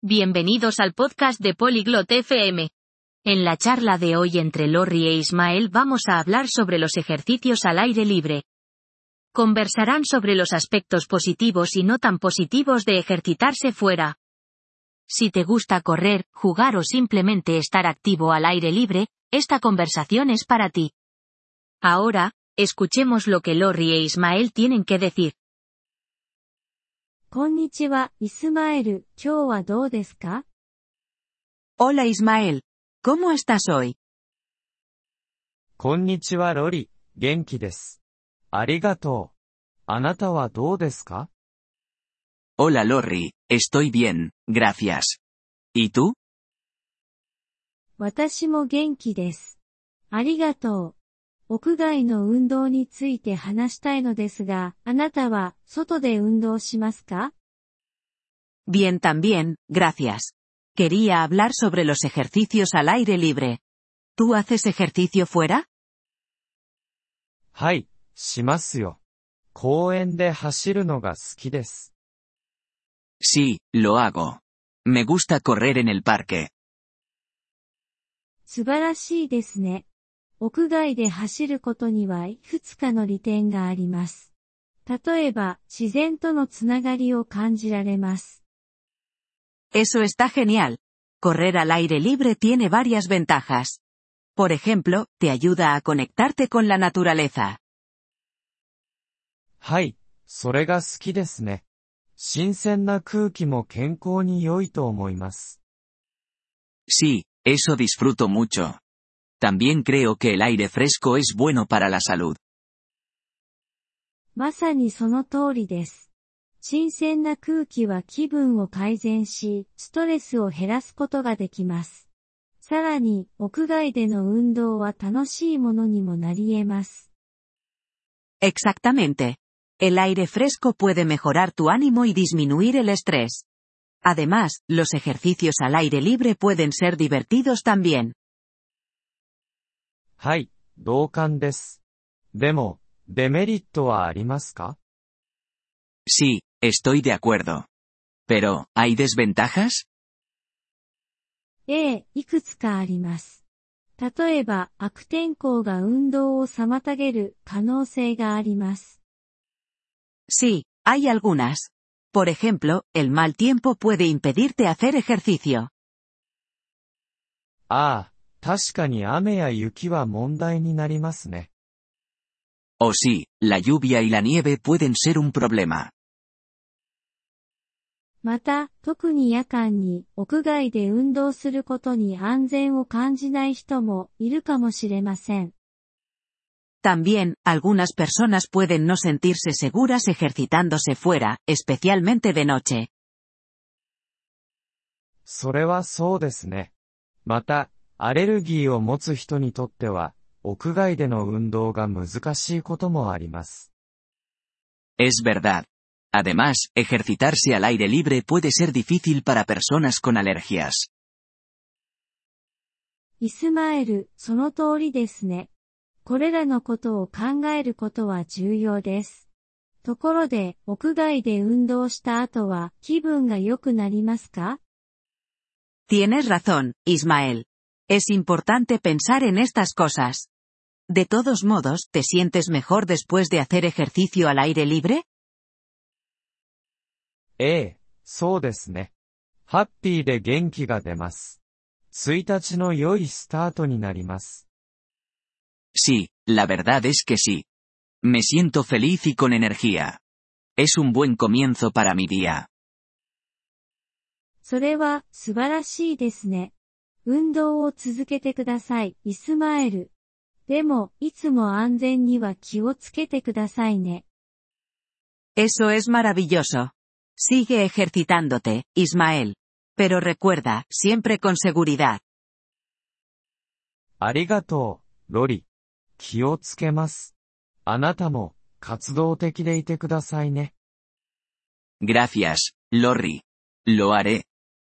Bienvenidos al podcast de Polyglot FM. En la charla de hoy entre Lori e Ismael vamos a hablar sobre los ejercicios al aire libre. Conversarán sobre los aspectos positivos y no tan positivos de ejercitarse fuera. Si te gusta correr, jugar o simplemente estar activo al aire libre, esta conversación es para ti. Ahora, escuchemos lo que Lori e Ismael tienen que decir. こんにちは、イスマエル、今日はどうですか？Hola Ismael. ¿Cómo estás hoy? こんにちはロリ、元気です。ありがとう。あなたはどうですか？Hola Lorry, estoy bien, gracias. ¿Y tú? 私も元気です。ありがとう。屋外の運動について話したいのですが、あなたは外で運動しますか Bien también, gracias. Quería hablar sobre los ejercicios al aire libre. ¿Tú haces ejercicio fuera? はい、しますよ。公園で走るのが好きです。Sí, lo hago. Me gusta correr en el parque. 素晴らしいですね。屋外で走ることにはいくつかの利点があります。例えば、自然とのつながりを感じられます。Eso está genial. Correr al aire libre tiene varias ventajas. Por ejemplo, te ayuda a conectarte con la naturaleza. はい、それが好きですね。新鮮な空気も健康に良いと思います。Sí, eso disfruto mucho. También creo que el aire fresco es bueno para la salud. まさにその通りです。新鮮な空気は気分を改善し、ストレスを減らすことができます。さらに、屋外での運動は楽しいものにもなり得ます。 Exactamente. El aire fresco puede mejorar tu ánimo y disminuir el estrés. Además, los ejercicios al aire libre pueden ser divertidos también. はい、同感です。でも、デメリットはありますか Sí, estoy de acuerdo. Pero, ¿hay desventajas? ええ、いくつかあります。例えば、悪天候が運動を妨げる可能性があります。Sí, hay algunas. Por ejemplo, el mal tiempo puede impedirte hacer ejercicio. ああ、確かに雨や雪は問題になりますね。Oh sí, la lluvia y la nieve pueden ser un problema. また、特に夜間に屋外で運動することに安全を感じない人もいるかもしれません。También, algunas personas pueden no sentirse seguras ejercitándose fuera, especialmente de noche. それはそうですね。また、アレルギーを持つ人にとっては、屋外での運動が難しいこともあります。Es verdad. Además, ejercitarse al aire libre puede ser difícil para personas con alergias. イスマエル、その通りですね。これらのことを考えることは重要です。ところで、屋外で運動した後は気分が良くなりますか Tienes razón, Ismael. Es importante pensar en estas cosas. De todos modos, ¿te sientes mejor después de hacer ejercicio al aire libre? ええ、そうですね。ハッピーで元気が出ます。1日の良いスタートになります。 Sí, la verdad es que sí. Me siento feliz y con energía. Es un buen comienzo para mi día. それは素晴らしいですね。 運動を続けてください、イスマエル。でも、いつも安全には気をつけてくださいね。Eso es maravilloso. Sigue ejercitándote, Ismael. Pero recuerda, siempre con seguridad. ありがとう、ロリ。気をつけます。あなたも、活動的でいてくださいね。Gracias, Lorry. Lo haré.